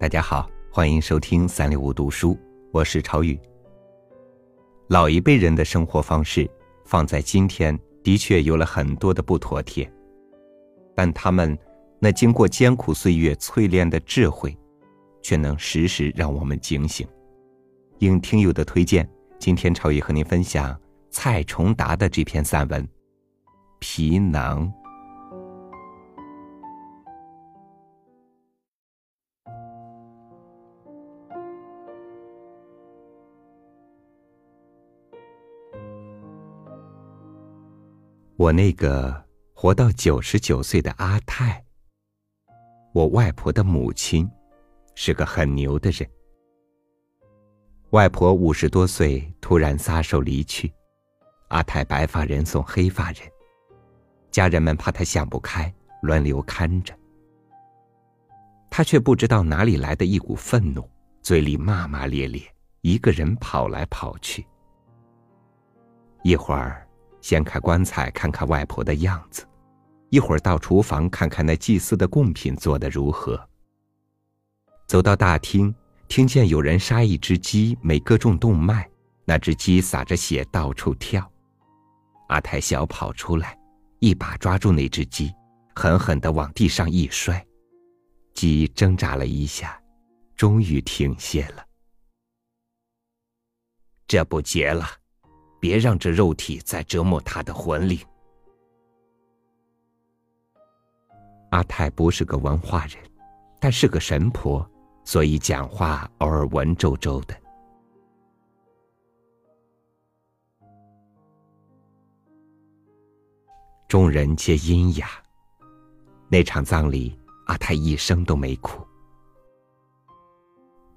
大家好，欢迎收听三六五读书，我是超宇。老一辈人的生活方式放在今天的确有了很多的不妥帖，但他们那经过艰苦岁月淬炼的智慧，却能时时让我们警醒。应听友的推荐，今天超宇和您分享蔡崇达的这篇散文《皮囊》。我那个活到九十九岁的阿泰，我外婆的母亲，是个很牛的人。外婆五十多岁突然撒手离去，阿泰白发人送黑发人，家人们怕他想不开，轮流看着。他却不知道哪里来的一股愤怒，嘴里骂骂咧咧，一个人跑来跑去，一会儿。掀开棺材，看看外婆的样子；一会儿到厨房看看那祭祀的贡品做的如何。走到大厅，听见有人杀一只鸡，没割中动脉，那只鸡撒着血到处跳。阿泰小跑出来，一把抓住那只鸡，狠狠的往地上一摔，鸡挣扎了一下，终于停歇了。这不结了。别让这肉体再折磨他的魂灵。阿泰不是个文化人，但是个神婆，所以讲话偶尔文绉绉的。众人皆阴哑。那场葬礼，阿泰一声都没哭。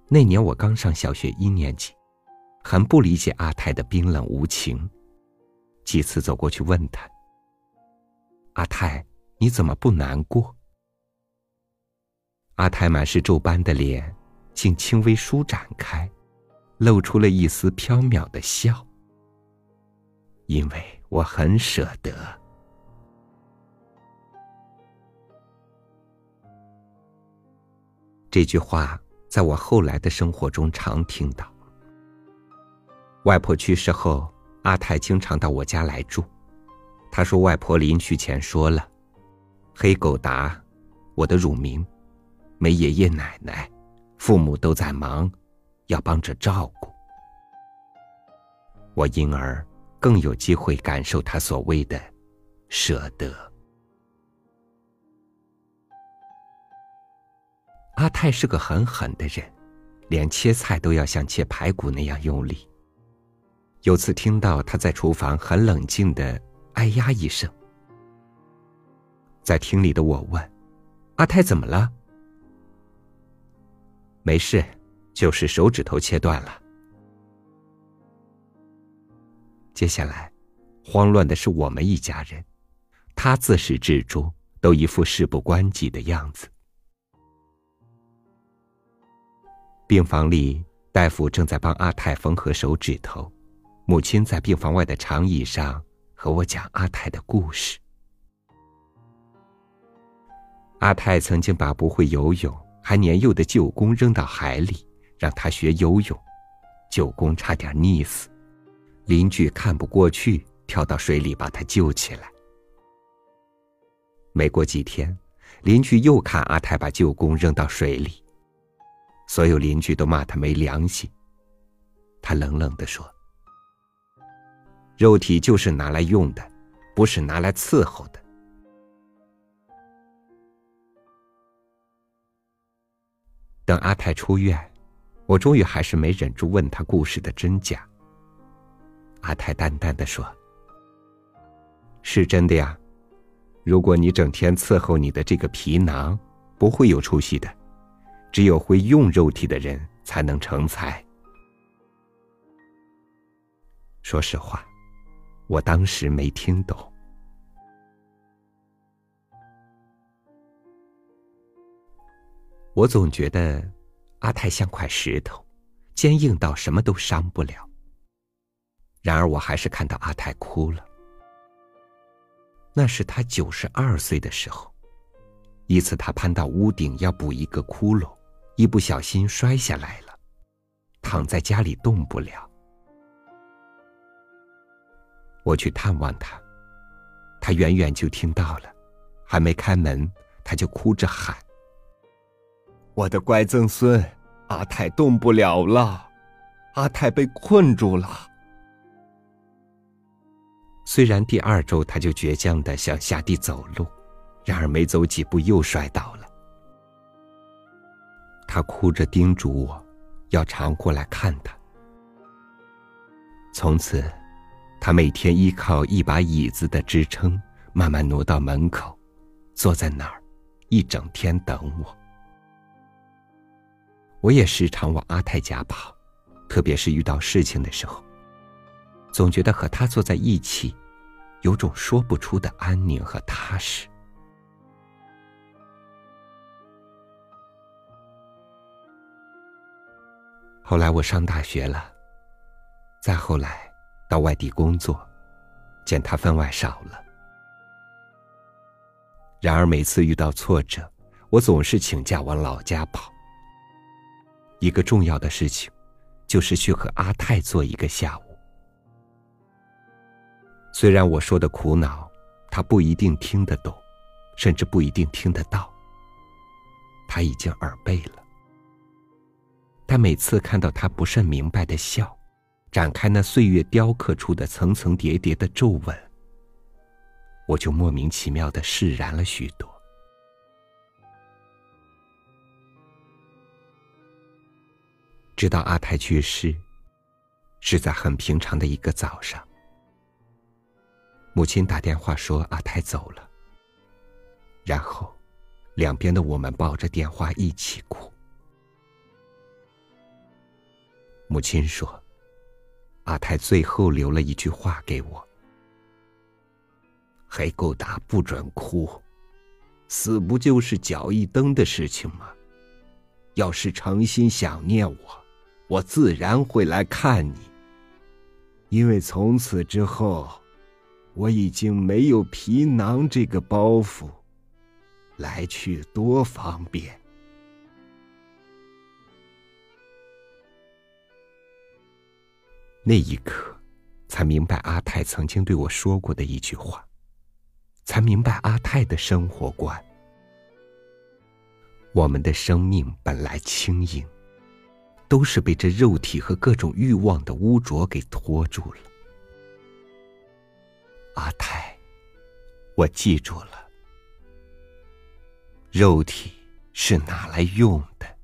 那年我刚上小学一年级。很不理解阿泰的冰冷无情，几次走过去问他：“阿泰，你怎么不难过？”阿泰满是皱斑的脸，竟轻微舒展开，露出了一丝飘渺的笑。因为我很舍得。这句话在我后来的生活中常听到。外婆去世后，阿泰经常到我家来住。他说，外婆临去前说了：“黑狗达，我的乳名，没爷爷奶奶，父母都在忙，要帮着照顾。”我因而更有机会感受他所谓的舍得。阿泰是个很狠的人，连切菜都要像切排骨那样用力。有次听到他在厨房很冷静的“哎呀”一声，在厅里的我问：“阿泰怎么了？”“没事，就是手指头切断了。”接下来，慌乱的是我们一家人，他自始至终都一副事不关己的样子。病房里，大夫正在帮阿泰缝合手指头。母亲在病房外的长椅上和我讲阿泰的故事。阿泰曾经把不会游泳还年幼的舅公扔到海里，让他学游泳，舅公差点溺死，邻居看不过去，跳到水里把他救起来。没过几天，邻居又看阿泰把舅公扔到水里，所有邻居都骂他没良心。他冷冷的说。肉体就是拿来用的，不是拿来伺候的。等阿泰出院，我终于还是没忍住问他故事的真假。阿泰淡淡的说：“是真的呀，如果你整天伺候你的这个皮囊，不会有出息的。只有会用肉体的人才能成才。”说实话。我当时没听懂。我总觉得阿泰像块石头，坚硬到什么都伤不了。然而，我还是看到阿泰哭了。那是他九十二岁的时候，一次他攀到屋顶要补一个窟窿，一不小心摔下来了，躺在家里动不了。我去探望他，他远远就听到了，还没开门，他就哭着喊：“我的乖曾孙，阿泰动不了了，阿泰被困住了。”虽然第二周他就倔强的想下地走路，然而没走几步又摔倒了。他哭着叮嘱我，要常过来看他。从此，他每天依靠一把椅子的支撑，慢慢挪到门口，坐在那儿，一整天等我。我也时常往阿泰家跑，特别是遇到事情的时候，总觉得和他坐在一起，有种说不出的安宁和踏实。后来我上大学了，再后来到外地工作，见他分外少了。然而每次遇到挫折，我总是请假往老家跑。一个重要的事情，就是去和阿泰做一个下午。虽然我说的苦恼，他不一定听得懂，甚至不一定听得到，他已经耳背了。但每次看到他不甚明白的笑，展开那岁月雕刻出的层层叠叠的皱纹，我就莫名其妙的释然了许多。直到阿泰去世，是在很平常的一个早上，母亲打电话说阿泰走了，然后，两边的我们抱着电话一起哭。母亲说：“阿泰最后留了一句话给我：‘黑狗达不准哭，死不就是脚一蹬的事情吗？要是诚心想念我，我自然会来看你。因为从此之后，我已经没有皮囊这个包袱，来去多方便。’”那一刻，才明白阿泰曾经对我说过的一句话，才明白阿泰的生活观。我们的生命本来轻盈，都是被这肉体和各种欲望的污浊给拖住了。阿泰，我记住了，肉体是拿来用的，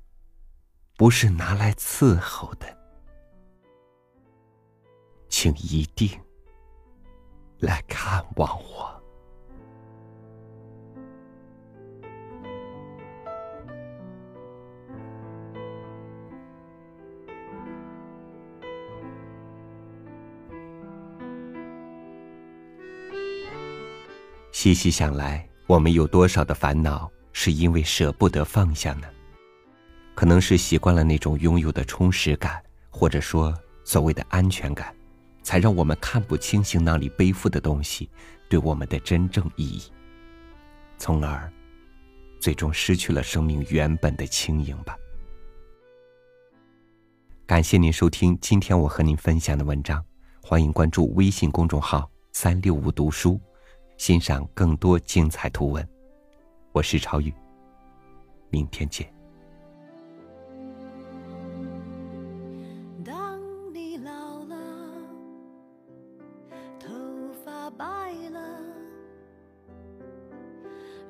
不是拿来伺候的。请一定来看望我。细细想来，我们有多少的烦恼是因为舍不得放下呢？可能是习惯了那种拥有的充实感，或者说所谓的安全感。才让我们看不清行囊里背负的东西对我们的真正意义，从而最终失去了生命原本的轻盈吧。感谢您收听今天我和您分享的文章，欢迎关注微信公众号“三六五读书”，欣赏更多精彩图文。我是超宇，明天见。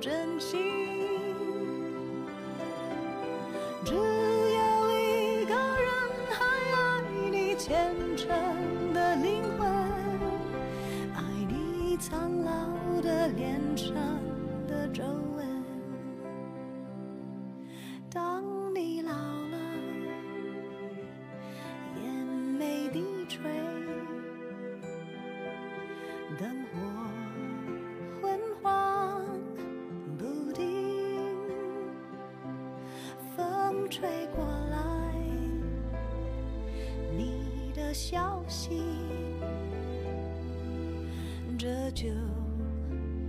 真心只有一个人还爱你虔诚的灵魂，爱你苍老的脸上的皱纹。当你老了，眼眉低垂，灯火。消息。这就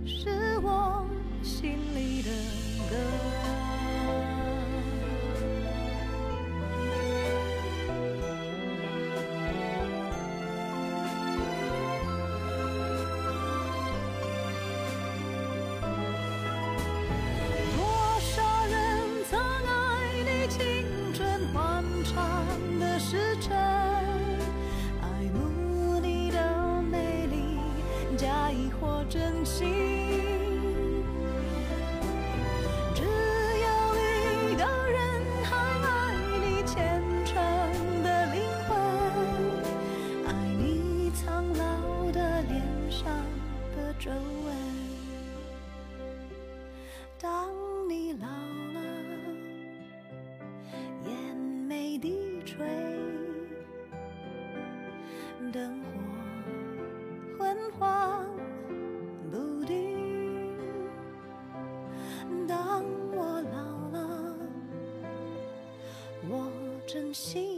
是我心里的歌。真情 see